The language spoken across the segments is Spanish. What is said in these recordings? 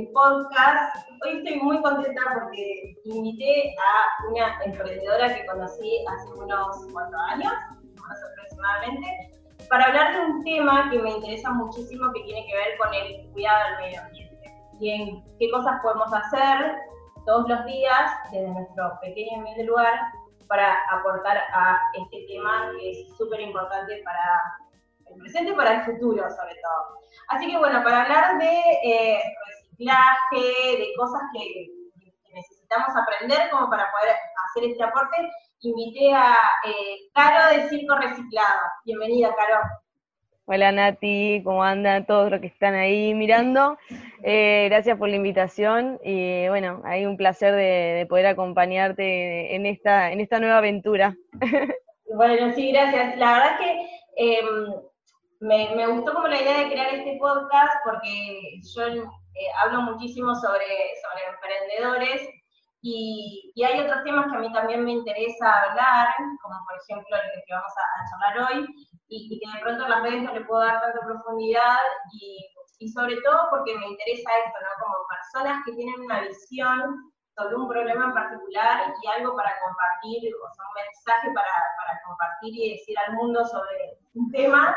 mi podcast. Hoy estoy muy contenta porque invité a una emprendedora que conocí hace unos cuatro años, más aproximadamente, para hablar de un tema que me interesa muchísimo que tiene que ver con el cuidado del medio ambiente y en qué cosas podemos hacer todos los días desde nuestro pequeño y humilde lugar para aportar a este tema que es súper importante para el presente y para el futuro sobre todo. Así que bueno, para hablar de eh, reciclaje, de cosas que, necesitamos aprender como para poder hacer este aporte, invité a eh, Caro de Circo Reciclado. Bienvenida, Caro. Hola Nati, ¿cómo andan todos los que están ahí mirando? Eh, gracias por la invitación y bueno, hay un placer de, poder acompañarte en esta, en esta nueva aventura. Bueno, sí, gracias. La verdad es que em, me, gustó como la idea de crear este podcast porque yo eh, hablo muchísimo sobre, sobre emprendedores y, y, hay otros temas que a mí también me interesa hablar, como por ejemplo el que vamos a, charlar hoy, y, y, que de pronto las redes no le puedo dar tanta profundidad, y, y, sobre todo porque me interesa esto, ¿no? Como personas que tienen una visión sobre un problema en particular y algo para compartir, o sea, un mensaje para, para compartir y decir al mundo sobre un tema,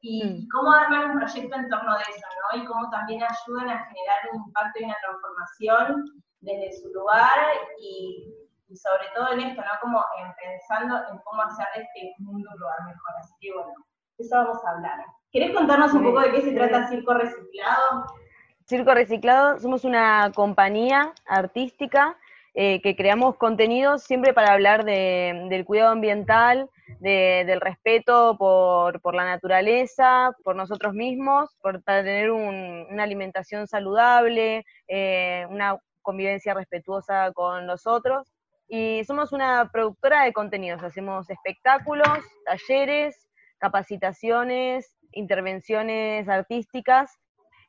y mm. cómo armar un proyecto en torno de eso, ¿no? Y cómo también ayudan a generar un impacto y una transformación desde su lugar y, sobre todo en esto, ¿no? Como pensando en cómo hacer este mundo un lugar mejor. Así que bueno, eso vamos a hablar. ¿Querés contarnos un poco de qué se trata Circo Reciclado? Circo Reciclado, somos una compañía artística eh, que creamos contenidos siempre para hablar del cuidado ambiental, del respeto por, la naturaleza, por nosotros mismos, por, tener una alimentación saludable, eh, una convivencia respetuosa con los otros. Y somos una productora de contenidos, hacemos espectáculos, talleres, capacitaciones, intervenciones artísticas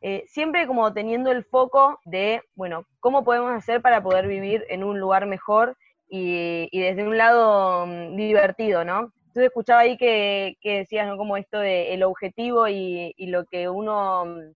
eh, siempre como teniendo el foco de, bueno, cómo podemos hacer para poder vivir en un lugar mejor y, desde un lado mm, divertido, ¿no? Entonces escuchaba ahí que, decías, ¿no? Como esto de objetivo y, lo que uno, mm,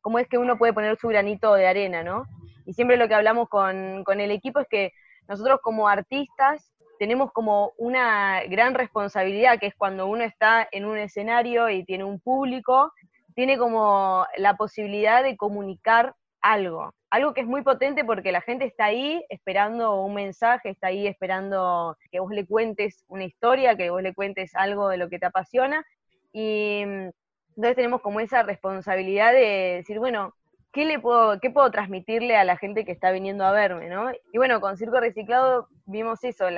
cómo es que uno puede poner su granito de arena, ¿no? Y siempre lo que hablamos con, con el equipo es que nosotros como artistas tenemos como una gran responsabilidad, que es cuando uno está en un escenario y tiene un público, tiene como la posibilidad de comunicar algo, algo que es muy potente porque la gente está ahí esperando un mensaje, está ahí esperando que vos le cuentes una historia, que vos le cuentes algo de lo que te apasiona y mm, entonces tenemos como esa responsabilidad de decir, bueno, ¿qué, le puedo, ¿qué puedo transmitirle a la gente que está viniendo a verme? ¿no? Y bueno, con Circo Reciclado vimos eso,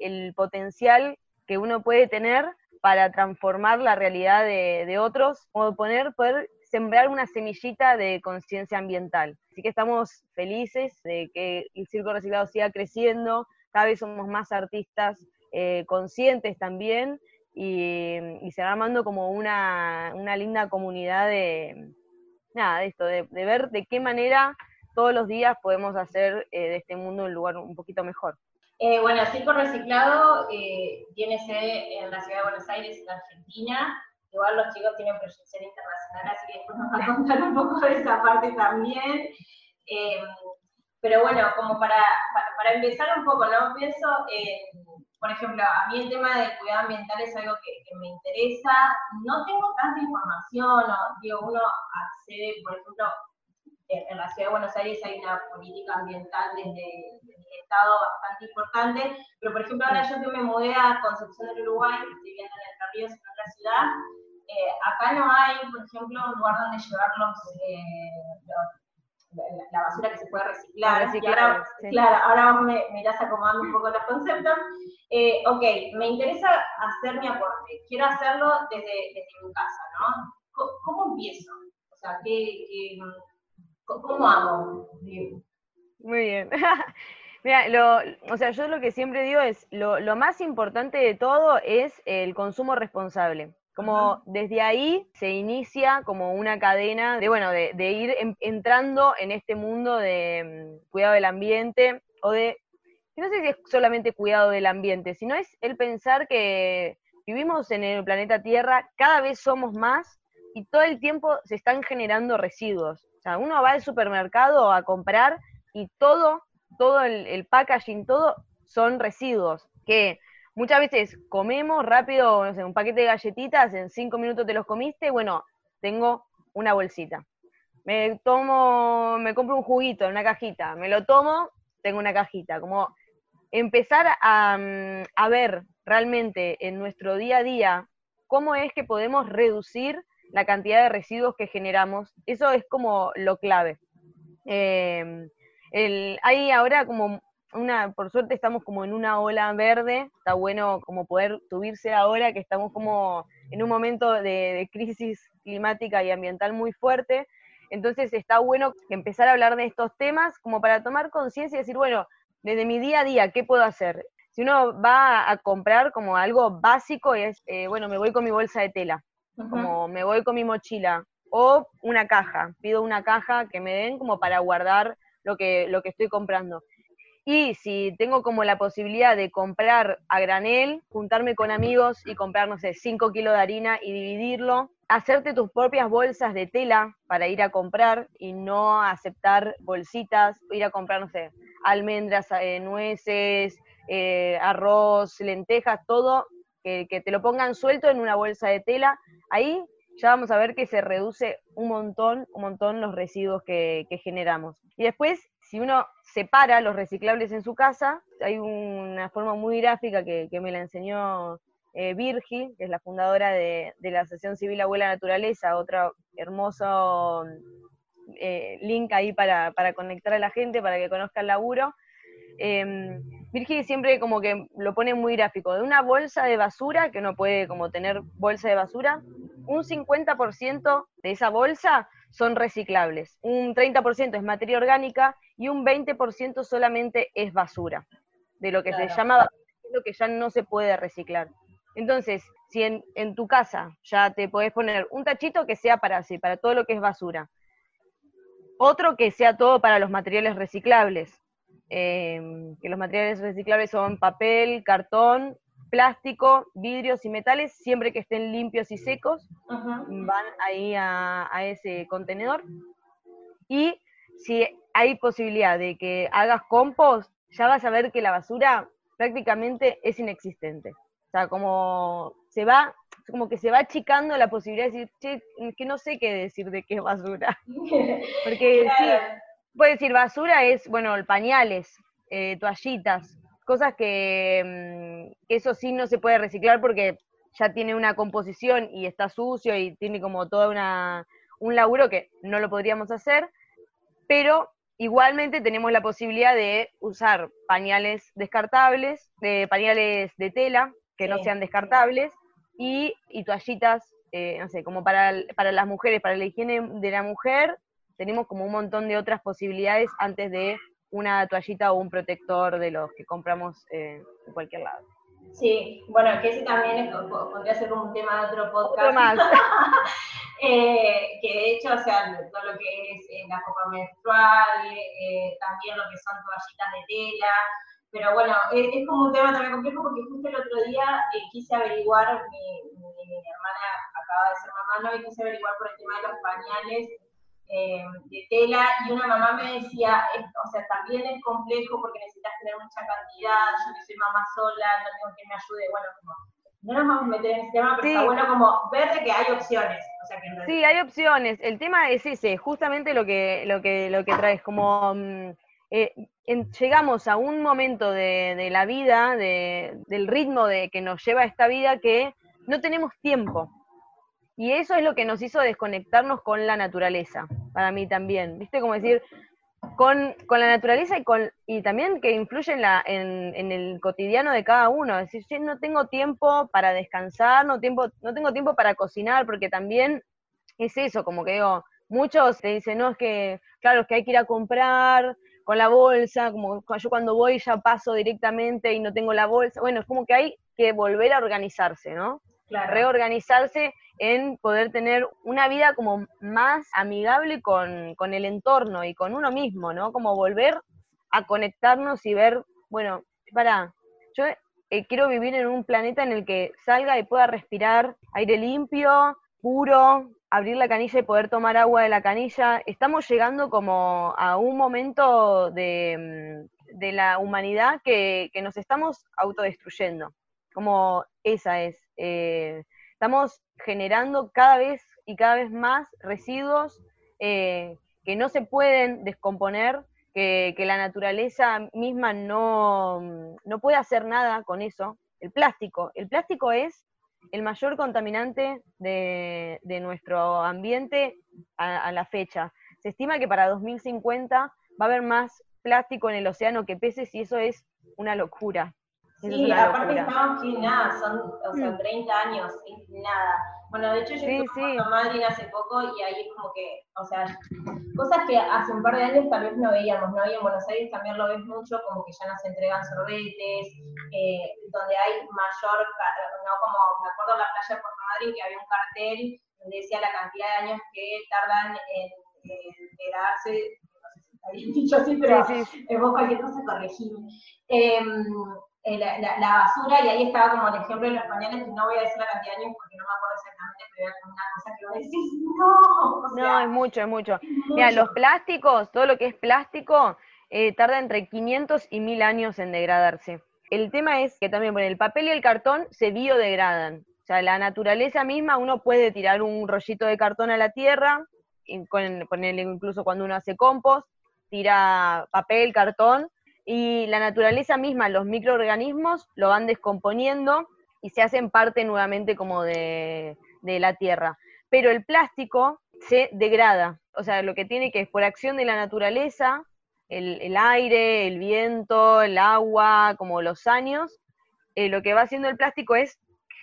el potencial que uno puede tener para transformar la realidad de, otros o poner, poder sembrar una semillita de conciencia ambiental. Así que estamos felices de que el Circo Reciclado siga creciendo, cada vez somos más artistas eh, conscientes también y, se va armando como una, linda comunidad de, nada, de esto, de, ver de qué manera todos los días podemos hacer eh, de este mundo un lugar un poquito mejor. Eh, bueno, Circo Reciclado eh, tiene sede en la ciudad de Buenos Aires, en Argentina. Igual los chicos tienen proyección internacional, así que después nos va a contar un poco de esa parte también. Eh, pero bueno, como para, para, empezar un poco, ¿no? Pienso, por ejemplo, a mí el tema del cuidado ambiental es algo que, me interesa. No tengo tanta información, o, digo, uno accede, por ejemplo, en la ciudad de Buenos Aires hay una política ambiental desde, Estado bastante importante, pero por ejemplo ahora yo que me mudé a Concepción del Uruguay, estoy viviendo en Entre Ríos, en otra ciudad, eh, acá no hay, por ejemplo, un lugar donde llevar los, eh, la, basura que se puede reciclar. ahora, Claro, ahora me, me, irás acomodando un poco los conceptos. Eh, ok, me interesa hacer mi aporte, quiero hacerlo desde, desde mi casa, ¿no? ¿Cómo, empiezo? O sea, ¿qué, cómo hago? Muy bien. Mira, lo, o sea, yo lo que siempre digo es, lo, lo, más importante de todo es el consumo responsable. Como desde ahí se inicia como una cadena de, bueno, de, de ir entrando en este mundo de mm, cuidado del ambiente o de, no sé si es solamente cuidado del ambiente, sino es el pensar que vivimos en el planeta Tierra, cada vez somos más y todo el tiempo se están generando residuos. O sea, uno va al supermercado a comprar y todo, todo el, el packaging, todo son residuos que muchas veces comemos rápido, no sé, un paquete de galletitas, en cinco minutos te los comiste, bueno, tengo una bolsita. Me tomo, me compro un juguito en una cajita, me lo tomo, tengo una cajita. Como empezar a, mm, ver realmente en nuestro día a día cómo es que podemos reducir la cantidad de residuos que generamos. Eso es como lo clave. Eh, hay ahora como una, por suerte estamos como en una ola verde, está bueno como poder subirse ahora que estamos como en un momento de, crisis climática y ambiental muy fuerte, entonces está bueno empezar a hablar de estos temas como para tomar conciencia y decir, bueno, desde mi día a día, ¿qué puedo hacer? Si uno va a comprar como algo básico, es, eh, bueno, me voy con mi bolsa de tela, como me voy con mi mochila, o una caja, pido una caja que me den como para guardar lo que, lo que estoy comprando. Y si tengo como la posibilidad de comprar a granel, juntarme con amigos y comprar, no sé, 5 kilos de harina y dividirlo, hacerte tus propias bolsas de tela para ir a comprar y no aceptar bolsitas, ir a comprar, no sé, almendras, eh, nueces, eh, arroz, lentejas, todo, que, te lo pongan suelto en una bolsa de tela, ahí ya vamos a ver que se reduce un montón, un montón los residuos que, que generamos. Y después, si uno separa los reciclables en su casa. Hay una forma muy gráfica que, me la enseñó eh, Virgi, que es la fundadora de, la Asociación Civil Abuela Naturaleza, otro hermoso eh, link ahí para, conectar a la gente, para que conozca el laburo. Eh, Virgi siempre como que lo pone muy gráfico, de una bolsa de basura, que uno puede como tener bolsa de basura, un 50% de esa bolsa son reciclables, un 30% es materia orgánica y un 20% solamente es basura, de lo que se llama lo que ya no se puede reciclar. Entonces, si en, tu casa ya te podés poner un tachito que sea para así, para todo lo que es basura, otro que sea todo para los materiales reciclables, em, que los materiales reciclables son papel, cartón, plástico, vidrios y metales, siempre que estén limpios y secos, van ahí a, a, ese contenedor. Y si hay posibilidad de que hagas compost, ya vas a ver que la basura prácticamente es inexistente. O sea, como se va, como que se va achicando la posibilidad de decir, che, que no sé qué decir de qué es basura. Porque sí, puede decir basura es, bueno, pañales, eh, toallitas, cosas que, mm, que, eso sí no se puede reciclar porque ya tiene una composición y está sucio y tiene como toda una, un laburo que no lo podríamos hacer, pero igualmente tenemos la posibilidad de usar pañales descartables, de pañales de tela que no sean descartables y, y toallitas, eh, no sé, como para, para las mujeres, para la higiene de la mujer, tenemos como un montón de otras posibilidades antes de una toallita o un protector de los que compramos eh, en cualquier lado. Sí, bueno, que ese también podría ser como un tema de otro podcast. más. eh, que de hecho, o sea, todo lo que es eh, la copa menstrual, eh, también lo que son toallitas de tela, pero bueno, es, como un tema también complejo porque justo el otro día quise averiguar, mi, mi, hermana acaba de ser mamá, ¿no? y quise averiguar por el tema de los pañales eh, de tela y una mamá me decía, o sea, también es complejo porque necesitas tener mucha cantidad, yo que soy mamá sola, no tengo quien me ayude, bueno, como, no nos vamos a meter en ese tema, pero está bueno como ver de que hay opciones. O sea, que sí, hay opciones. El tema es ese, justamente lo que, lo que, lo que traes, como mm, eh, llegamos a un momento de, de la vida, de, del ritmo de que nos lleva esta vida, que no tenemos tiempo. Y eso es lo que nos hizo desconectarnos con la naturaleza, para mí también. ¿Viste? Como decir, con, la naturaleza y, con, y también que influye en, la, en, el cotidiano de cada uno. Es decir, no tengo tiempo para descansar, no, tiempo, no tengo tiempo para cocinar, porque también es eso, como que digo, muchos te dicen, no, es que, claro, es que hay que ir a comprar con la bolsa, como yo cuando voy ya paso directamente y no tengo la bolsa. Bueno, es como que hay que volver a organizarse, ¿no? reorganizarse en poder tener una vida como más amigable con, el entorno y con uno mismo, ¿no? Como volver a conectarnos y ver, bueno, para, yo eh, quiero vivir en un planeta en el que salga y pueda respirar aire limpio, puro, abrir la canilla y poder tomar agua de la canilla. Estamos llegando como a un momento de, mm, la humanidad que, nos estamos autodestruyendo, como esa es. Eh, estamos generando cada vez y cada vez más residuos eh, que no se pueden descomponer, que, la naturaleza misma no, no puede hacer nada con eso. El plástico, el plástico es el mayor contaminante de, nuestro ambiente a, la fecha. Se estima que para 2050 va a haber más plástico en el océano que peces y eso es una locura. Sí, aparte estamos que nada, son o sea, 30 mm. años, es nada. Bueno, de hecho yo estuve con Madrid hace poco y ahí es como que, o sea, cosas que hace un par de años tal vez no veíamos, ¿no? Y en Buenos Aires también lo ves mucho, como que ya no se entregan sorbetes, eh, donde hay mayor, no como, me acuerdo en la playa de Puerto Madrid que había un cartel donde decía la cantidad de años que tardan en, degradarse, no sé si está bien dicho así, pero sí, sí. vos cualquier cosa corregime. Em, eh, la, la, basura, y ahí estaba como el ejemplo de los pañales, que no voy a decir la cantidad de años porque no me acuerdo exactamente, pero era una cosa que vos decís, no. no, es mucho, es mucho. Mira, los plásticos, todo lo que es plástico, eh, tarda entre 500 y 1000 años en degradarse. El tema es que también, bueno, el papel y el cartón se biodegradan. O sea, la naturaleza misma, uno puede tirar un rollito de cartón a la tierra, con, ponerle incluso cuando uno hace compost, tira papel, cartón, y la naturaleza misma, los microorganismos lo van descomponiendo y se hacen parte nuevamente como de, la tierra. Pero el plástico se degrada, o sea, lo que tiene que es por acción de la naturaleza, el, aire, el viento, el agua, como los años, eh, lo que va haciendo el plástico es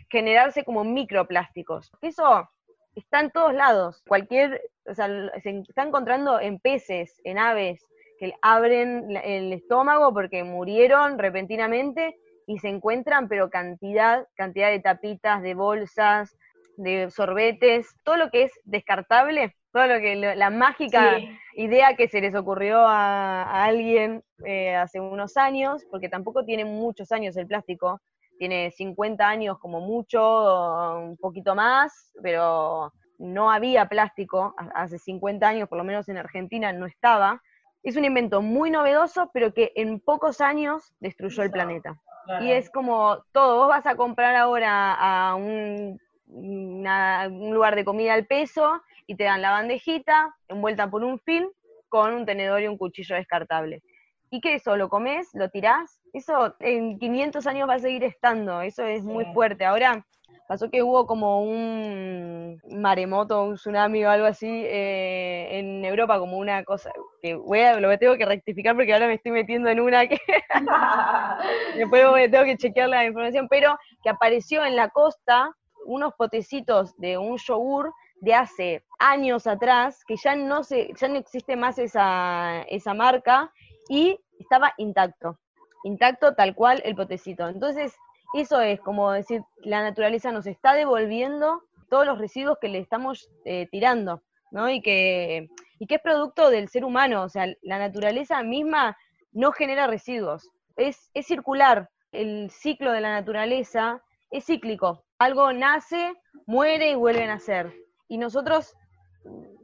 generarse como microplásticos. Eso está en todos lados. Cualquier, o sea, se está encontrando en peces, en aves, que abren el estómago porque murieron repentinamente y se encuentran, pero cantidad, cantidad de tapitas, de bolsas, de sorbetes, todo lo que es descartable, todo lo que la mágica idea que se les ocurrió a, alguien eh, hace unos años, porque tampoco tiene muchos años el plástico, tiene 50 años como mucho, un poquito más, pero no había plástico hace 50 años, por lo menos en Argentina no estaba, es un invento muy novedoso, pero que en pocos años destruyó el planeta. Y es como todo, vos vas a comprar ahora a un, lugar de comida al peso y te dan la bandejita envuelta por un film con un tenedor y un cuchillo descartable. ¿Y qué eso? ¿Lo comes? ¿Lo tirás? Eso en 500 años va a seguir estando, eso es muy fuerte. Ahora pasó que hubo como un maremoto, un tsunami o algo así eh, en Europa, como una cosa que voy a, lo tengo que rectificar porque ahora me estoy metiendo en una que después tengo que chequear la información, pero que apareció en la costa unos potecitos de un yogur de hace años atrás, que ya no se, ya no existe más esa, esa marca, y estaba intacto, intacto tal cual el potecito. Entonces, eso es como decir, la naturaleza nos está devolviendo todos los residuos que le estamos eh, tirando, ¿no? Y que, y que es producto del ser humano, o sea, la naturaleza misma no genera residuos, es, circular, el ciclo de la naturaleza es cíclico, algo nace, muere y vuelve a nacer. Y nosotros,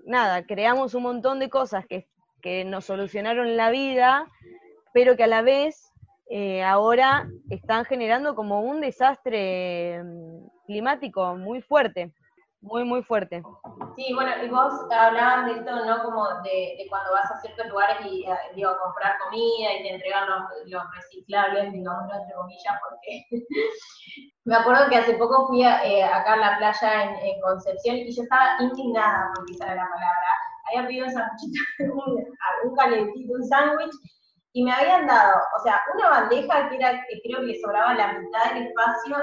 nada, creamos un montón de cosas que, que nos solucionaron la vida, pero que a la vez eh, ahora están generando como un desastre mm, climático muy fuerte, muy, muy fuerte. Sí, bueno, y vos hablabas de esto, ¿no? Como de, cuando vas a ciertos lugares y, eh, digo, a comprar comida y te entregan los, reciclables, digamos, entre comillas, porque me acuerdo que hace poco fui eh, acá a la playa en, Concepción y yo estaba indignada, por quizá la palabra. Había pedido un, un calentito, un sándwich, y me habían dado, o sea, una bandeja que era, que creo que le sobraba la mitad del espacio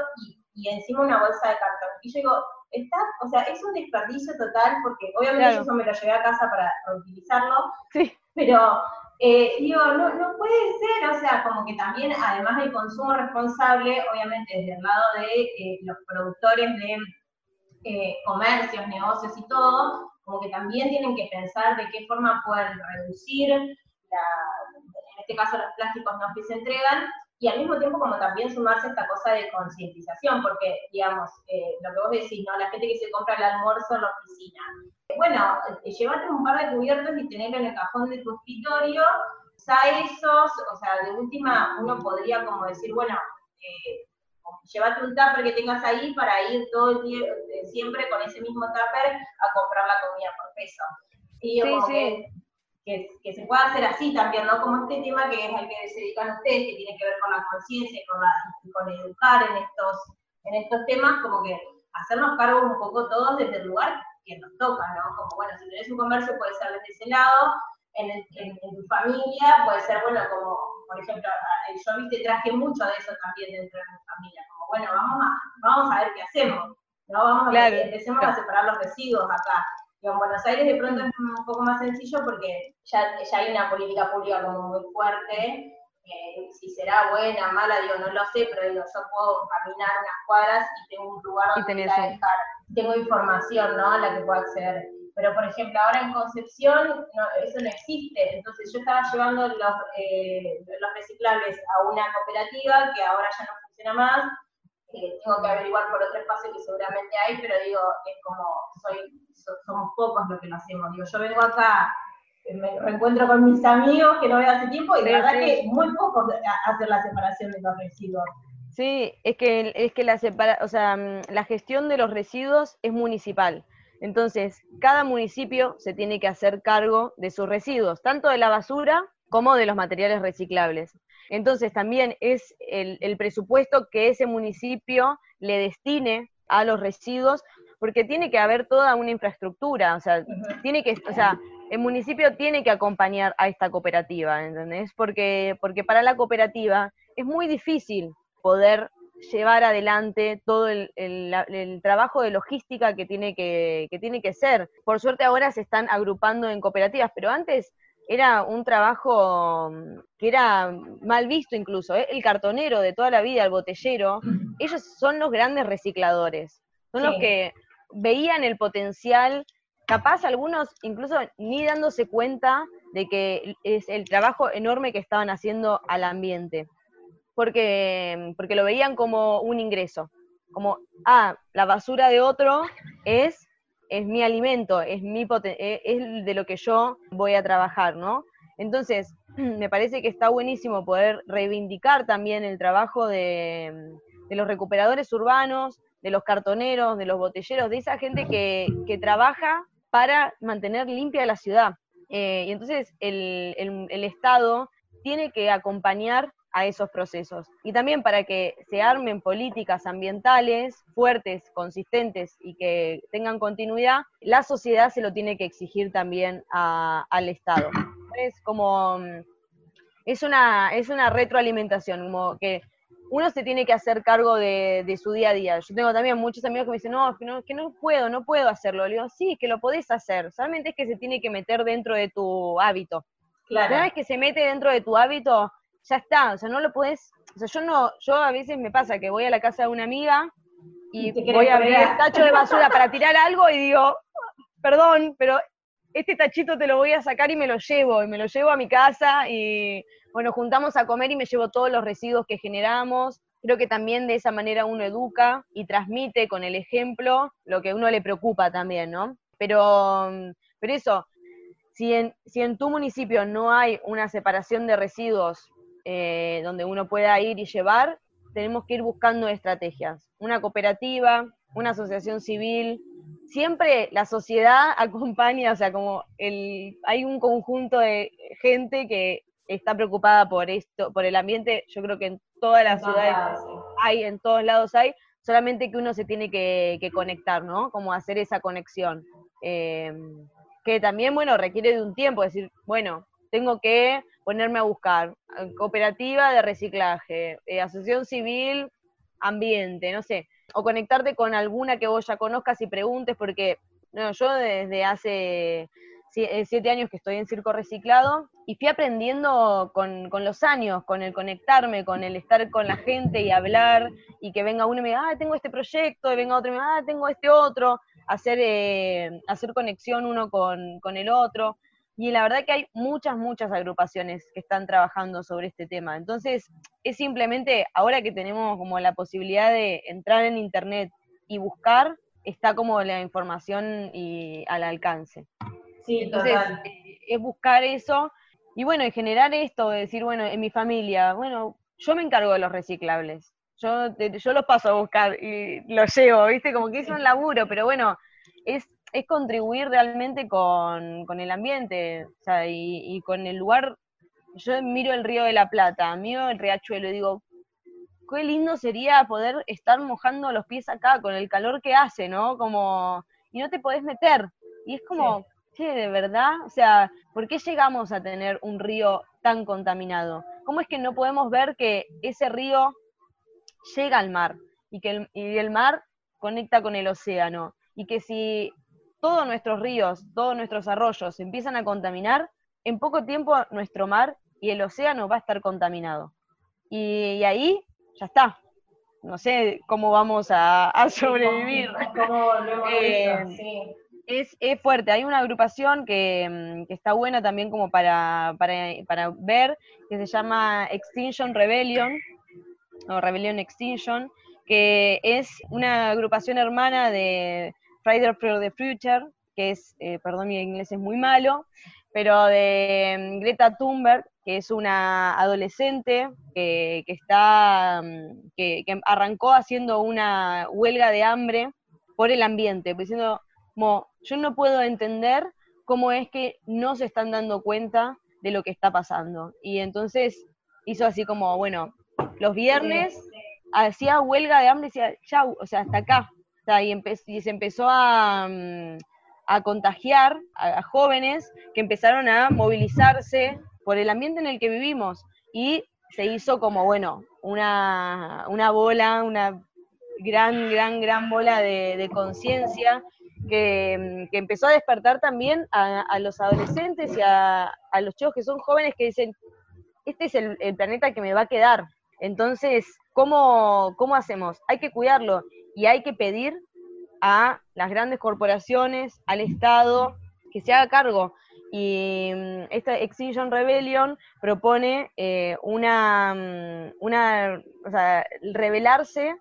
y, encima una bolsa de cartón. Y yo digo, está, o sea, es un desperdicio total porque obviamente yo eso me lo llevé a casa para reutilizarlo, sí. pero eh, digo, no, no puede ser, o sea, como que también, además del consumo responsable, obviamente desde el lado de eh, los productores de eh, comercios, negocios y todo, como que también tienen que pensar de qué forma pueden reducir la, este caso los plásticos no que se entregan, y al mismo tiempo como también sumarse a esta cosa de concientización, porque, digamos, eh, lo que vos decís, ¿no? La gente que se compra el almuerzo en la oficina. Bueno, eh, llevarte un par de cubiertos y tenerlo en el cajón de tu escritorio, usa esos, o sea, de última uno podría como decir, bueno, eh, llévate un tupper que tengas ahí para ir todo el tiempo, siempre con ese mismo tupper a comprar la comida por peso. Y yo como Que, que, se pueda hacer así también, ¿no? Como este tema que es al que se dedican ustedes, que tiene que ver con la conciencia y con, la, con educar en estos, en estos temas, como que hacernos cargo un poco todos desde el lugar que nos toca, ¿no? Como, bueno, si tenés un comercio puede ser desde ese lado, en, en, tu familia puede ser, bueno, como, por ejemplo, yo viste, traje mucho de eso también dentro de mi familia, como, bueno, vamos a, vamos a ver qué hacemos, ¿no? Vamos a ver, empecemos a separar los residuos acá en Buenos Aires de pronto es un poco más sencillo porque ya, ya hay una política pública como muy fuerte. Eh, si será buena, mala, digo, no lo sé, pero digo, yo puedo caminar unas cuadras y tengo un lugar donde dejar, tengo información, ¿no? A la que puedo acceder. Pero, por ejemplo, ahora en Concepción eso no existe. Entonces yo estaba llevando los, eh, los reciclables a una cooperativa que ahora ya no funciona más. Eh, tengo que averiguar por otro espacio que seguramente hay, pero digo, es como, soy somos pocos los que lo hacemos. Digo, yo vengo acá, me reencuentro con mis amigos que no veo hace tiempo y de verdad que muy pocos hacen la separación de los residuos. Sí, es que, es que la, separa, o sea, mm, la gestión de los residuos es municipal. Entonces, cada municipio se tiene que hacer cargo de sus residuos, tanto de la basura como de los materiales reciclables. Entonces, también es el, el presupuesto que ese municipio le destine a los residuos porque tiene que haber toda una infraestructura, o sea, tiene que, o sea, el municipio tiene que acompañar a esta cooperativa, ¿entendés? Porque, porque para la cooperativa es muy difícil poder llevar adelante todo el, trabajo de logística que tiene que, que tiene que ser. Por suerte ahora se están agrupando en cooperativas, pero antes era un trabajo que era mal visto incluso. ¿eh? El cartonero de toda la vida, el botellero, ellos son los grandes recicladores. Son los que veían el potencial, capaz algunos incluso ni dándose cuenta de que es el trabajo enorme que estaban haciendo al ambiente, porque, porque lo veían como un ingreso, como, ah, la basura de otro es, es mi alimento, es, mi e, es de lo que yo voy a trabajar, ¿no? Entonces, me parece que está buenísimo poder reivindicar también el trabajo de, de los recuperadores urbanos, de los cartoneros, de los botelleros, de esa gente que, trabaja para mantener limpia la ciudad. Eh, y entonces el, Estado tiene que acompañar a esos procesos. Y también para que se armen políticas ambientales fuertes, consistentes y que tengan continuidad, la sociedad se lo tiene que exigir también al Estado. Es como, es una, es una retroalimentación, como que uno se tiene que hacer cargo de, su día a día. Yo tengo también muchos amigos que me dicen, no, que no, que no puedo, no puedo hacerlo. Le digo, sí, que lo podés hacer, solamente es que se tiene que meter dentro de tu hábito. Claro. Una vez que se mete dentro de tu hábito, ya está, o sea, no lo podés, o sea, yo no, yo a veces me pasa que voy a la casa de una amiga y voy a abrir el tacho de basura para tirar algo y digo, perdón, pero este tachito te lo voy a sacar y me lo llevo, y me lo llevo a mi casa y bueno, juntamos a comer y me llevo todos los residuos que generamos. Creo que también de esa manera uno educa y transmite con el ejemplo lo que a uno le preocupa también, ¿no? Pero, pero eso, si en, si en tu municipio no hay una separación de residuos eh, donde uno pueda ir y llevar, tenemos que ir buscando estrategias. Una cooperativa, una asociación civil, siempre la sociedad acompaña, o sea, como el, hay un conjunto de gente que está preocupada por esto, por el ambiente, yo creo que en todas las ciudades hay, en todos lados hay, solamente que uno se tiene que, conectar, ¿no? Como hacer esa conexión. Em, que también, bueno, requiere de un tiempo, decir, bueno, tengo que ponerme a buscar eh, cooperativa de reciclaje, eh, asociación civil, ambiente, no sé, o conectarte con alguna que vos ya conozcas y preguntes, porque no, yo desde hace eh, siete años que estoy en circo reciclado y fui aprendiendo con, los años, con el conectarme, con el estar con la gente y hablar y que venga uno y me diga, ah, tengo este proyecto, y venga otro y me diga, ah, tengo este otro, hacer, hacer conexión uno con, el otro. Y la verdad que hay muchas, muchas agrupaciones que están trabajando sobre este tema. Entonces, es simplemente, ahora que tenemos como la posibilidad de entrar en internet y buscar, está como la información y al alcance. Sí, Entonces, eh, es buscar eso y bueno, y generar esto, de decir, bueno, en mi familia, bueno, yo me encargo de los reciclables. Yo, yo los paso a buscar y los llevo, ¿viste? Como que es un laburo, pero bueno, es es contribuir realmente con, el ambiente, o sea, y, con el lugar. Yo miro el río de la Plata, miro el riachuelo y digo, qué lindo sería poder estar mojando los pies acá con el calor que hace, ¿no? Como, y no te podés meter. Y es como, sí. de verdad, o sea, ¿por qué llegamos a tener un río tan contaminado? ¿Cómo es que no podemos ver que ese río llega al mar y que el, y el mar conecta con el océano? Y que si todos nuestros ríos, todos nuestros arroyos empiezan a contaminar, en poco tiempo nuestro mar y el océano va a estar contaminado. Y, ahí ya está. No sé cómo vamos a, sobrevivir. Eh, es, fuerte. Hay una agrupación que, mm, está buena también como para, para, ver, que se llama Extinction Rebellion, o Rebellion Extinction, que es una agrupación hermana de, Friday for the Future, que es, eh, perdón, mi inglés es muy malo, pero de mm, Greta Thunberg, que es una adolescente que, está, mm, que, arrancó haciendo una huelga de hambre por el ambiente, diciendo, como, yo no puedo entender cómo es que no se están dando cuenta de lo que está pasando. Y entonces hizo así como, bueno, los viernes hacía huelga de hambre y decía, o sea, hasta acá, y, se empezó a, mm, contagiar a, jóvenes que empezaron a movilizarse por el ambiente en el que vivimos y se hizo como, bueno, una, bola, una gran, gran, gran bola de, conciencia mm, que, empezó a despertar también a, los adolescentes y a, los chicos que son jóvenes que dicen, este es el, planeta que me va a quedar. Entonces, ¿cómo, ¿cómo hacemos? Hay que cuidarlo y hay que pedir a las grandes corporaciones, al Estado, que se haga cargo. Y mm, esta Extinction Rebellion propone eh, una, mm, una, o sea, rebelarse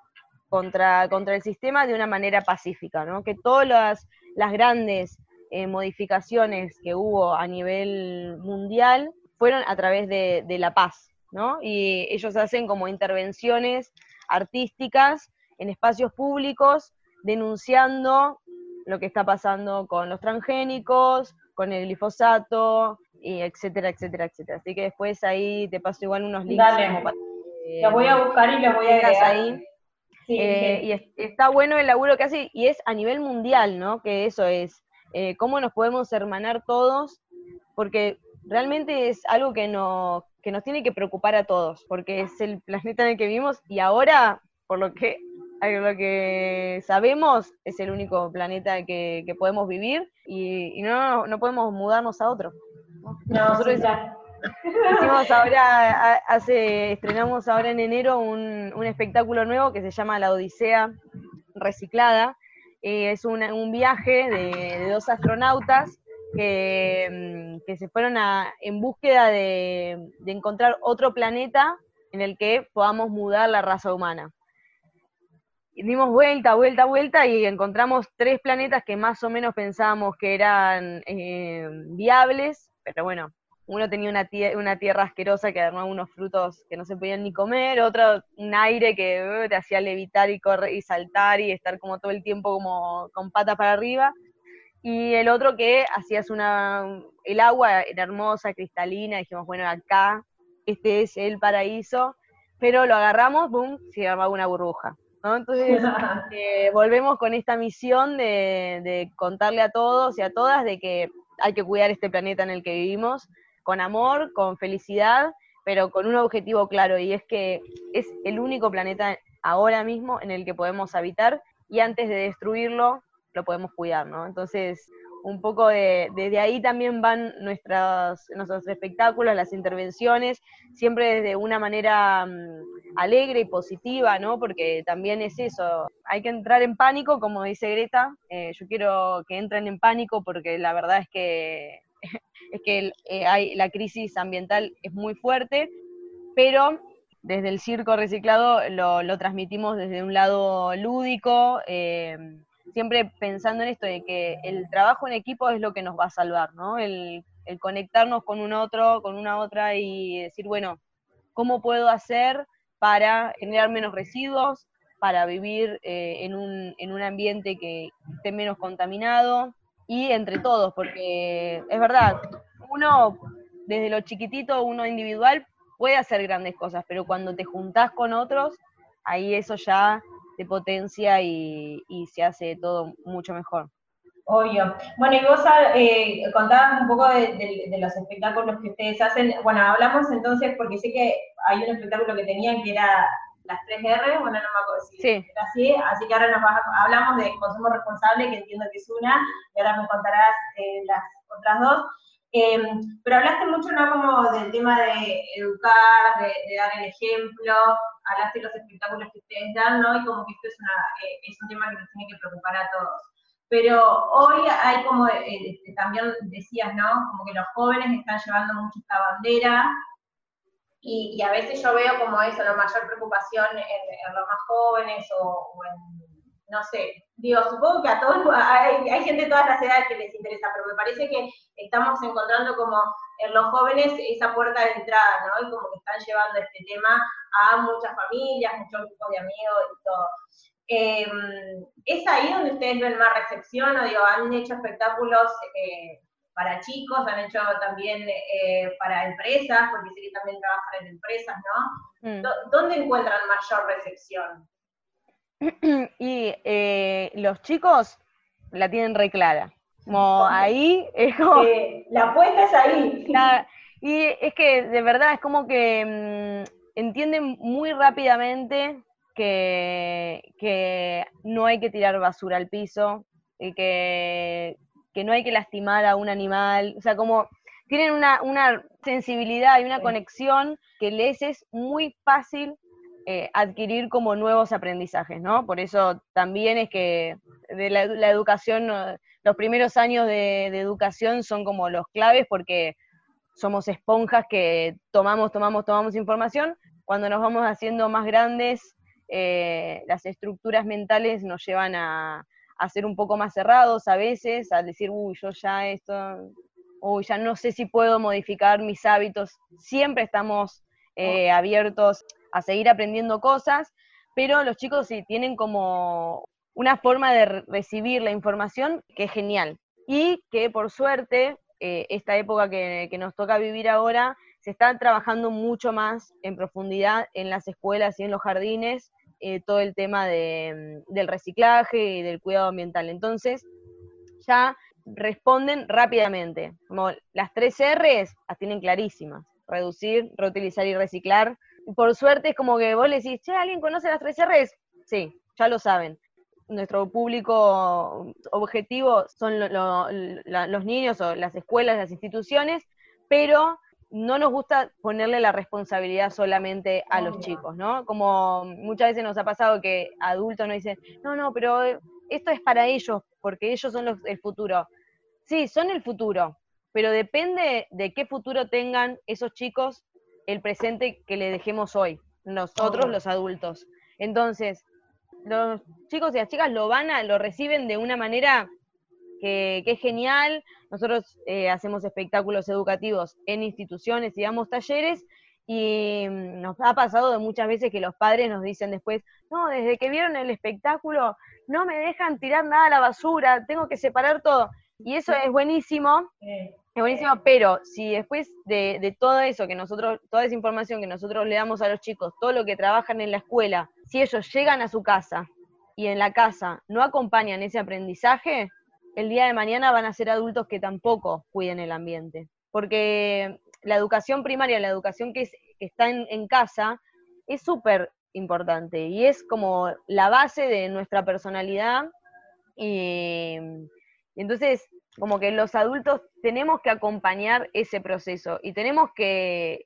contra, contra el sistema de una manera pacífica, ¿no? Que todas las, las grandes eh, modificaciones que hubo a nivel mundial fueron a través de, de la paz, ¿no? Y ellos hacen como intervenciones artísticas en espacios públicos denunciando lo que está pasando con los transgénicos, con el glifosato, y etcétera, etcétera, etcétera. Así que después ahí te paso igual unos links. Dale. los voy a buscar y los voy a agregar. ahí. Eh, y está bueno el laburo que hace, y es a nivel mundial, ¿no? Que eso es, eh, cómo nos podemos hermanar todos, porque realmente es algo que, no, que nos tiene que preocupar a todos, porque es el planeta en el que vivimos, y ahora, por lo que lo que sabemos es el único planeta que, podemos vivir y, no, no podemos mudarnos a otro. Nosotros ya. Hicimos ahora, hace, estrenamos ahora en enero un, espectáculo nuevo que se llama La Odisea Reciclada. Eh, es un, viaje de, dos astronautas que, mm, que se fueron a, en búsqueda de, de encontrar otro planeta en el que podamos mudar la raza humana dimos vuelta, vuelta, vuelta y encontramos tres planetas que más o menos pensábamos que eran eh, viables, pero bueno, uno tenía una, una tierra asquerosa que además unos frutos que no se podían ni comer, otro un aire que uh, te hacía levitar y correr y saltar y estar como todo el tiempo como con patas para arriba, y el otro que hacías una, el agua era hermosa, cristalina, dijimos, bueno, acá este es el paraíso, pero lo agarramos, boom, se armaba una burbuja. Entonces, eh, volvemos con esta misión de, contarle a todos y a todas de que hay que cuidar este planeta en el que vivimos con amor, con felicidad, pero con un objetivo claro, y es que es el único planeta ahora mismo en el que podemos habitar y antes de destruirlo lo podemos cuidar, ¿no? Entonces, un poco de, desde ahí también van nuestros, espectáculos, las intervenciones, siempre desde una manera mm, alegre y positiva, ¿no? Porque también es eso, hay que entrar en pánico, como dice Greta, eh, yo quiero que entren en pánico porque la verdad es que es que eh, hay, la crisis ambiental es muy fuerte, pero desde el circo reciclado lo, transmitimos desde un lado lúdico, eh, siempre pensando en esto de que el trabajo en equipo es lo que nos va a salvar, ¿no? El, conectarnos con un otro, con una otra y decir, bueno, ¿cómo puedo hacer para generar menos residuos, para vivir eh, en, un, en un ambiente que esté menos contaminado? Y entre todos, porque es verdad, uno desde lo chiquitito, uno individual, puede hacer grandes cosas, pero cuando te juntás con otros, ahí eso ya te potencia y, se hace todo mucho mejor. Obvio. Bueno, y vos eh, contabas un poco de, los espectáculos que ustedes hacen. Bueno, hablamos entonces, porque sé que hay un espectáculo que tenían que era las 3R, bueno, no me acuerdo si sí. era así, así que ahora nos hablamos de consumo responsable, que entiendo que es una, y ahora me contarás eh, las otras dos. Em, pero hablaste mucho, ¿no? Como del tema de educar, de, dar el ejemplo, hablaste de los espectáculos que ustedes dan, ¿no? Y como que esto es, una, eh, es un tema que nos tiene que preocupar a todos. Pero hoy hay como, eh, este, también decías, ¿no? Como que los jóvenes están llevando mucho esta bandera, y, a veces yo veo como eso, la mayor preocupación en, los más jóvenes o, o en no sé, digo, supongo que a todos, hay, gente de todas las edades que les interesa, pero me parece que estamos encontrando como en los jóvenes esa puerta de entrada, ¿no? Y como que están llevando este tema a muchas familias, muchos grupos de amigos y todo. Em, ¿Es ahí donde ustedes ven más recepción o digo, han hecho espectáculos eh, para chicos, han hecho también eh, para empresas, porque sé que también trabajan en empresas, ¿no? Mm. ¿Dónde encuentran mayor recepción? y eh, los chicos la tienen re clara. Como ahí es como. la apuesta es ahí. y es que de verdad es como que mm, entienden muy rápidamente que, que, no hay que tirar basura al piso, y que, que, no hay que lastimar a un animal. O sea, como tienen una, una sensibilidad y una conexión que les es muy fácil eh, adquirir como nuevos aprendizajes, ¿no? Por eso también es que de la, educación, los primeros años de, educación son como los claves porque somos esponjas que tomamos, tomamos, tomamos información. Cuando nos vamos haciendo más grandes, eh, las estructuras mentales nos llevan a, a, ser un poco más cerrados a veces, a decir, uy, yo ya esto, uy, ya no sé si puedo modificar mis hábitos. Siempre estamos eh, abiertos a seguir aprendiendo cosas, pero los chicos sí tienen como una forma de recibir la información que es genial. Y que por suerte, eh, esta época que, nos toca vivir ahora, se está trabajando mucho más en profundidad en las escuelas y en los jardines, eh, todo el tema de, del reciclaje y del cuidado ambiental. Entonces, ya responden rápidamente. Como las tres R's las tienen clarísimas. Reducir, reutilizar y reciclar por suerte es como que vos le decís, che, ¿alguien conoce las tres R's? Sí, ya lo saben. Nuestro público objetivo son los niños o las escuelas, las instituciones, pero no nos gusta ponerle la responsabilidad solamente a los chicos, ¿no? Como muchas veces nos ha pasado que adultos nos dicen, no, no, pero esto es para ellos, porque ellos son el futuro. Sí, son el futuro, pero depende de qué futuro tengan esos chicos el presente que le dejemos hoy, nosotros los adultos. Entonces, los chicos y las chicas lo van a, lo reciben de una manera que, es genial. Nosotros eh, hacemos espectáculos educativos en instituciones y damos talleres y mm, nos ha pasado de muchas veces que los padres nos dicen después, no, desde que vieron el espectáculo no me dejan tirar nada a la basura, tengo que separar todo. Y eso es buenísimo, es buenísimo, pero si después de, todo eso que nosotros, toda esa información que nosotros le damos a los chicos, todo lo que trabajan en la escuela, si ellos llegan a su casa y en la casa no acompañan ese aprendizaje, el día de mañana van a ser adultos que tampoco cuiden el ambiente. Porque la educación primaria, la educación que, está en, casa, es súper importante y es como la base de nuestra personalidad. y entonces, como que los adultos tenemos que acompañar ese proceso y tenemos que,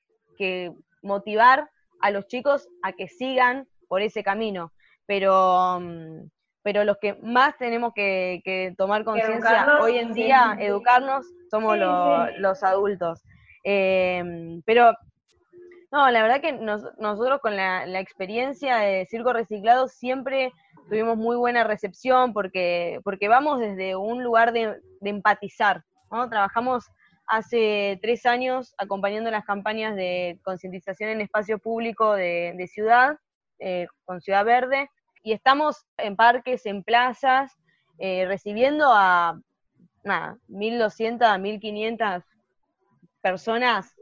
motivar a los chicos a que sigan por ese camino. Pero, mm, pero los que más tenemos que, tomar conciencia hoy en día, educarnos, somos los, adultos. Em, pero, no, la verdad que nosotros con la, experiencia de circo reciclado siempre tuvimos muy buena recepción porque, porque vamos desde un lugar de, empatizar, ¿no? Trabajamos hace tres años acompañando las campañas de concientización en espacio público de, ciudad, eh, con Ciudad Verde, y estamos en parques, en plazas, eh, recibiendo a nada, 1.200, 1.500 personas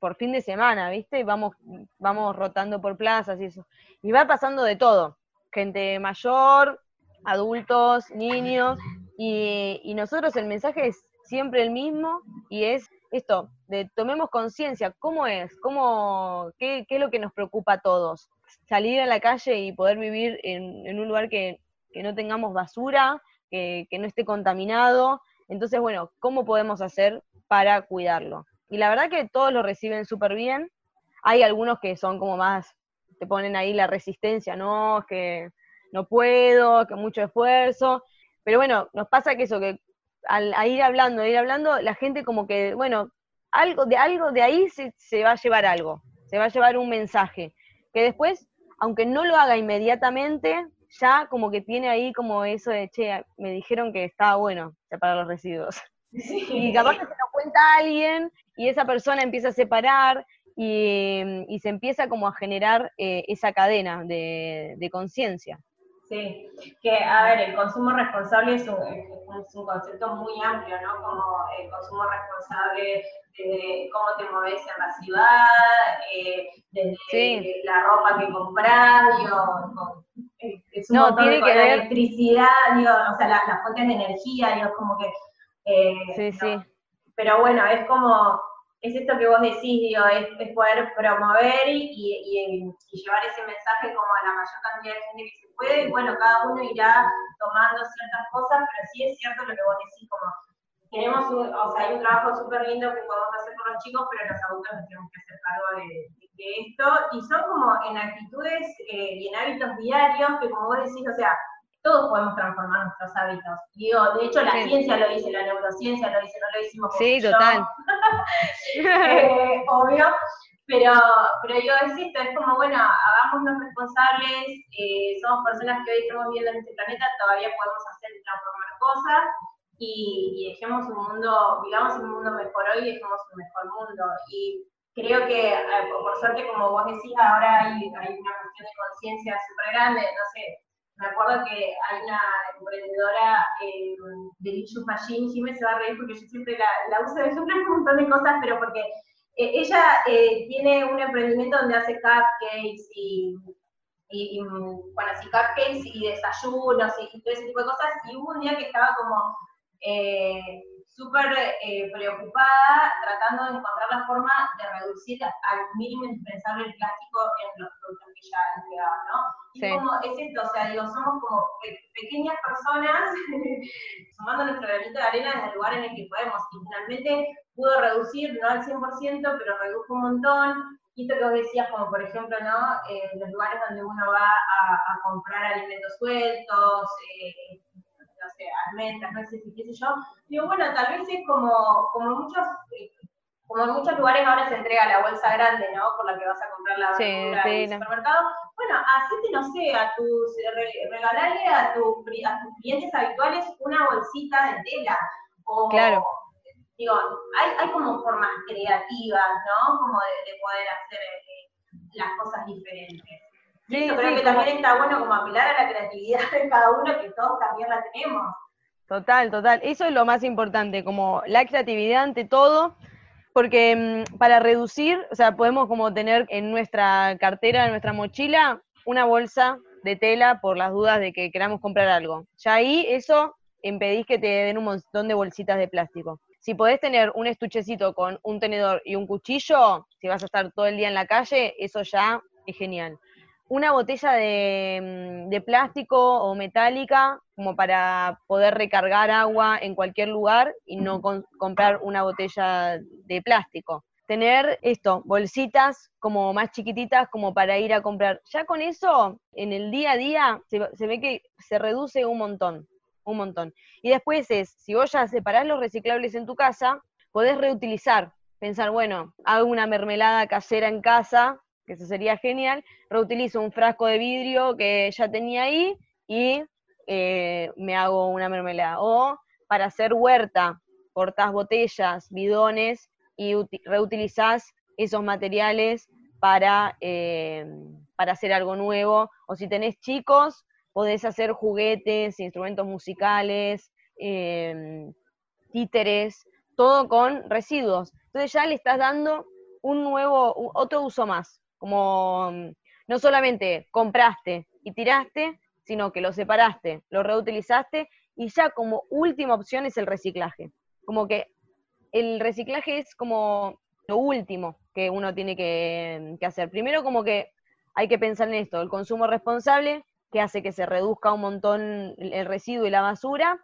por fin de semana, ¿viste? Y vamos, vamos rotando por plazas y eso. Y va pasando de todo, gente mayor, adultos, niños, y, nosotros el mensaje es siempre el mismo y es esto, de tomemos conciencia, ¿cómo es? ¿Cómo, qué, qué, es lo que nos preocupa a todos? Salir a la calle y poder vivir en, un lugar que, no tengamos basura, que, no esté contaminado. Entonces, bueno, ¿cómo podemos hacer para cuidarlo? Y la verdad que todos lo reciben súper bien. Hay algunos que son como más, te ponen ahí la resistencia, no, que no puedo, que mucho esfuerzo. Pero bueno, nos pasa que eso, que al ir hablando, ir hablando, la gente como que, bueno, algo de algo de ahí se, se, va a llevar algo, se va a llevar un mensaje, que después, aunque no lo haga inmediatamente, ya como que tiene ahí como eso de, che, me dijeron que estaba bueno separar los residuos. Y capaz que se lo cuenta alguien y esa persona empieza a separar y, se empieza como a generar eh, esa cadena de, de conciencia. Sí, que a ver, el consumo responsable es un, es un concepto muy amplio, ¿no? Como el consumo responsable de cómo te mueves en la ciudad, eh, desde la ropa que compras, digo, es un no, tiene que ver... electricidad, digo, o sea, las fuentes de energía, digo, como que... Eh, sí, sí. Pero bueno, es como es esto que vos decís, digo, es, poder promover y, llevar ese mensaje como a la mayor cantidad de gente que se puede, y bueno, cada uno irá tomando ciertas cosas, pero sí es cierto lo que vos decís, como tenemos, un, o sea, hay un trabajo súper lindo que podemos hacer con los chicos, pero los adultos nos tenemos que hacer cargo de, esto, y son como en actitudes eh, y en hábitos diarios que como vos decís, o sea, todos podemos transformar nuestros hábitos. Digo, de hecho la ciencia lo dice, la neurociencia lo dice, no lo decimos Sí, total. eh, obvio. Pero, pero yo insisto, es como, bueno, hagámonos responsables, eh, somos personas que hoy estamos viviendo en este planeta, todavía podemos hacer y transformar cosas, y, dejemos un mundo, vivamos un mundo mejor hoy y dejemos un mejor mundo. Y creo que, eh, por suerte, como vos decís, ahora hay, hay una cuestión de conciencia súper grande, no sé, me acuerdo que hay una emprendedora eh, de Lichu Machine, Jimmy se va a reír porque yo siempre la, uso de ejemplo un montón de cosas, pero porque eh, ella eh, tiene un emprendimiento donde hace cupcakes y, y, bueno, así cupcakes y desayunos y, todo ese tipo de cosas, y hubo un día que estaba como eh, súper eh, preocupada tratando de encontrar la forma de reducir al mínimo indispensable el plástico en los productos que ella entregaba, ¿no? Y como es esto, o sea, digo, somos como pequeñas personas sumando nuestro granito de arena desde el lugar en el que podemos, y finalmente pudo reducir, no al 100%, pero redujo un montón, y esto que vos decías, como por ejemplo, ¿no? Eh, los lugares donde uno va a, comprar alimentos sueltos, eh, no sé, almendras, no sé si qué sé yo. Digo, bueno, tal vez es como, como muchos, como en muchos lugares ahora se entrega la bolsa grande, ¿no? Por la que vas a comprar la verdura en el supermercado. Bueno, hacete, no sé, a tus, regalarle a, tu, a tus clientes habituales una bolsita de tela. O, claro. Digo, hay, hay como formas creativas, ¿no? Como de, de poder hacer eh, las cosas diferentes. Sí, Yo creo que también está bueno como apelar a la creatividad de cada uno, que todos también la tenemos. Total, total. Eso es lo más importante, como la creatividad ante todo, porque mm, para reducir, o sea, podemos como tener en nuestra cartera, en nuestra mochila, una bolsa de tela por las dudas de que queramos comprar algo. Ya ahí eso impedís que te den un montón de bolsitas de plástico. Si podés tener un estuchecito con un tenedor y un cuchillo, si vas a estar todo el día en la calle, eso ya es genial una botella mm, de, plástico o metálica como para poder recargar agua en cualquier lugar y no comprar una botella de plástico. tener esto, bolsitas como más chiquititas como para ir a comprar. Ya con eso, en el día a día, se, ve que se reduce un montón, un montón. Y después es, si vos ya separás los reciclables en tu casa, podés reutilizar. Pensar, bueno, hago una mermelada casera en casa, que eso sería genial, reutilizo un frasco de vidrio que ya tenía ahí y eh, me hago una mermelada. O para hacer huerta, cortás botellas, bidones y reutilizás esos materiales para, eh, para hacer algo nuevo. O si tenés chicos, podés hacer juguetes, instrumentos musicales, em, títeres, todo con residuos. Entonces ya le estás dando un nuevo, otro uso más. Como mm, no solamente compraste y tiraste, sino que lo separaste, lo reutilizaste y ya como última opción es el reciclaje. Como que el reciclaje es como lo último que uno tiene que, hacer. Primero como que hay que pensar en esto, el consumo responsable, que hace que se reduzca un montón el residuo y la basura,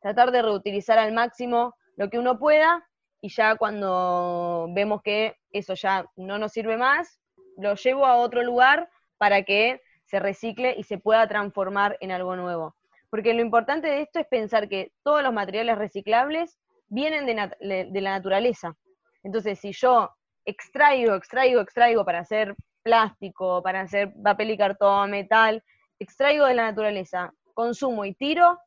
tratar de reutilizar al máximo lo que uno pueda y ya cuando vemos que eso ya no nos sirve más, lo llevo a otro lugar para que se recicle y se pueda transformar en algo nuevo. Porque lo importante de esto es pensar que todos los materiales reciclables vienen de, la naturaleza. Entonces, si yo extraigo, extraigo, extraigo para hacer plástico, para hacer papel y cartón, metal, extraigo de la naturaleza, consumo y tiro,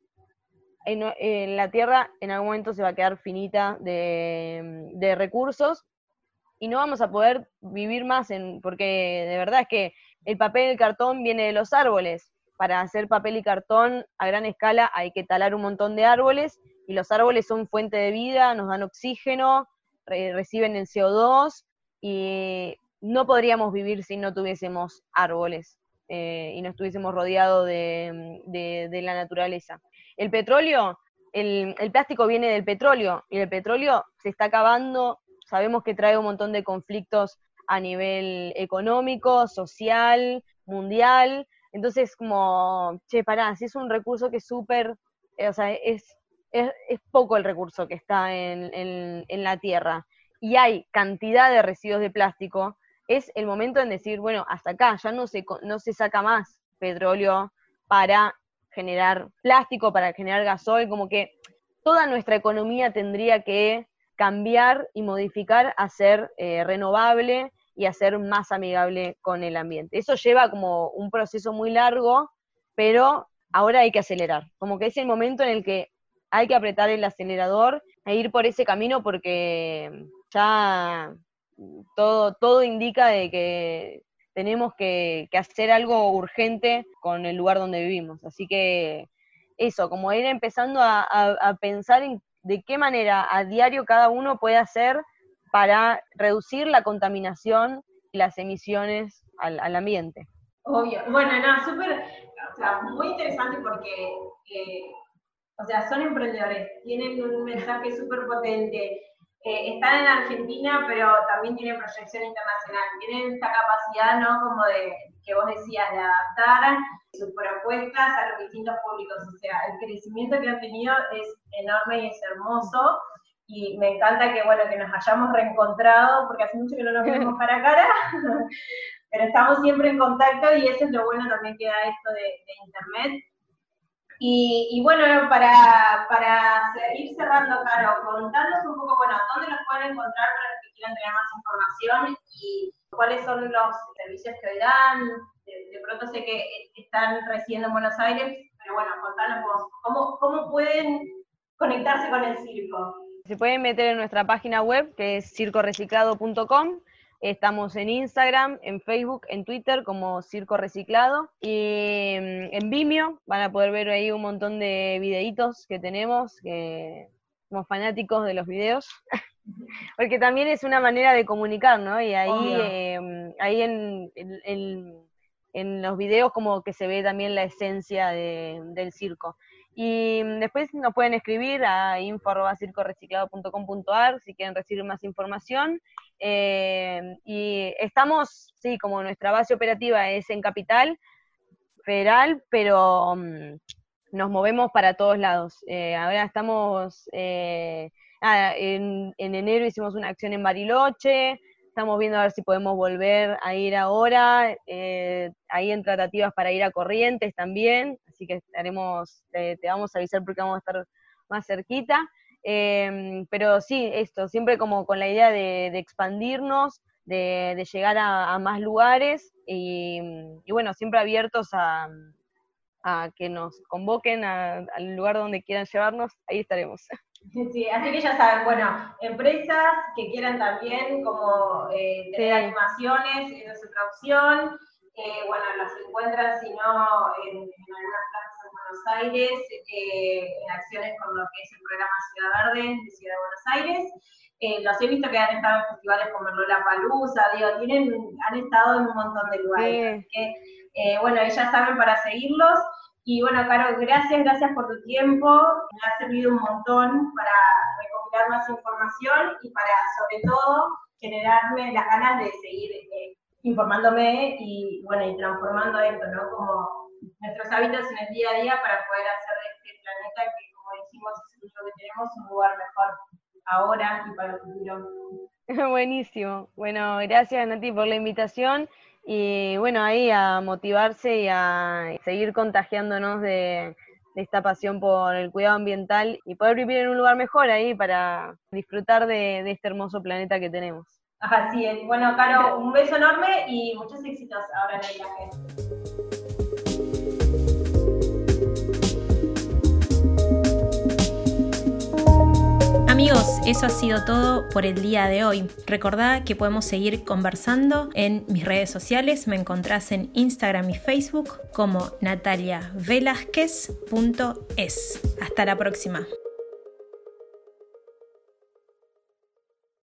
en, la tierra en algún momento se va a quedar finita de, recursos y no vamos a poder vivir más, en, porque de verdad es que el papel y el cartón viene de los árboles. Para hacer papel y cartón a gran escala hay que talar un montón de árboles y los árboles son fuente de vida, nos dan oxígeno, reciben el CO2 y no podríamos vivir si no tuviésemos árboles eh, y no estuviésemos rodeados de, la naturaleza. El petróleo, el, plástico viene del petróleo y el petróleo se está acabando, sabemos que trae un montón de conflictos a nivel económico, social, mundial, entonces como, che, pará, si es un recurso que es súper, eh, o sea, es es, poco el recurso que está en, la tierra y hay cantidad de residuos de plástico, es el momento en decir, bueno, hasta acá ya no se, no se saca más petróleo para generar plástico, para generar gasol, como que toda nuestra economía tendría que cambiar y modificar a ser eh, renovable y a ser más amigable con el ambiente. Eso lleva como un proceso muy largo, pero ahora hay que acelerar. Como que es el momento en el que hay que apretar el acelerador e ir por ese camino porque ya todo, todo indica de que tenemos que, hacer algo urgente con el lugar donde vivimos. Así que eso, como ir empezando a, pensar en de qué manera a diario cada uno puede hacer para reducir la contaminación y las emisiones al, ambiente. Obvio. Bueno, no, súper, o sea, muy interesante porque eh, o sea, son emprendedores, tienen un mensaje súper potente, eh, están en Argentina, pero también tienen proyección internacional, tienen esta capacidad, ¿no? Como de, que vos decías, de adaptar sus propuestas a los distintos públicos, o sea, el crecimiento que han tenido es enorme y es hermoso, y me encanta que, bueno, que nos hayamos reencontrado, porque hace mucho que no nos vemos cara a cara, pero estamos siempre en contacto y eso es lo bueno también que da esto de, de Internet, y, bueno, para, para ir cerrando, Caro, contanos un poco, bueno, dónde nos pueden encontrar para los que quieran tener más información y cuáles son los servicios que hoy dan. De, pronto sé que están residiendo en Buenos Aires, pero bueno, contanos vos, ¿cómo, cómo pueden conectarse con el circo? Se pueden meter en nuestra página web, que es circoreciclado.com, Estamos en Instagram, en Facebook, en Twitter como Circo Reciclado y mm, en Vimeo van a poder ver ahí un montón de videitos que tenemos, que somos fanáticos de los videos, porque también es una manera de comunicar, ¿no? Y ahí, em, ahí en, en, los videos como que se ve también la esencia del circo. Y después nos pueden escribir a info.circoreciclado.com.ar si quieren recibir más información. Eh, y estamos, sí, como nuestra base operativa es en Capital Federal, pero mm, nos movemos para todos lados. Eh, ahora estamos eh, ah, en, enero hicimos una acción en Bariloche, estamos viendo a ver si podemos volver a ir ahora, eh, ahí en tratativas para ir a Corrientes también, así que estaremos, te, vamos a avisar porque vamos a estar más cerquita. Em, pero sí, esto, siempre como con la idea de, expandirnos, de, llegar a, más lugares y, bueno, siempre abiertos a, que nos convoquen al lugar donde quieran llevarnos, ahí estaremos. Sí, así que ya saben, bueno, empresas que quieran también como eh, tener animaciones, esa es otra opción. Eh, bueno, las encuentran, si no, en, en algunas plazas en Buenos Aires, eh, en acciones con lo que es el programa Ciudad Verde de Ciudad de Buenos Aires. Eh, los he visto que han estado en festivales como Lola Palusa, digo, tienen, han estado en un montón de lugares. que, bueno, ya saben para seguirlos. Y bueno, Caro, gracias, gracias por tu tiempo. Me ha servido un montón para recopilar más información y para, sobre todo, generarme las ganas de seguir eh, informándome y, bueno, y transformando esto, ¿no? Como nuestros hábitos en el día a día para poder hacer de este planeta que, como dijimos, es el que tenemos, un lugar mejor ahora y para el futuro. Buenísimo. Bueno, gracias Nati por la invitación y bueno, ahí a motivarse y a seguir contagiándonos de, esta pasión por el cuidado ambiental y poder vivir en un lugar mejor ahí para disfrutar de, de este hermoso planeta que tenemos. Así es. Bueno, Caro, un beso enorme y muchos éxitos ahora en el viaje. Amigos, eso ha sido todo por el día de hoy. Recordá que podemos seguir conversando en mis redes sociales. Me encontrás en Instagram y Facebook como nataliavelázquez.es. Hasta la próxima.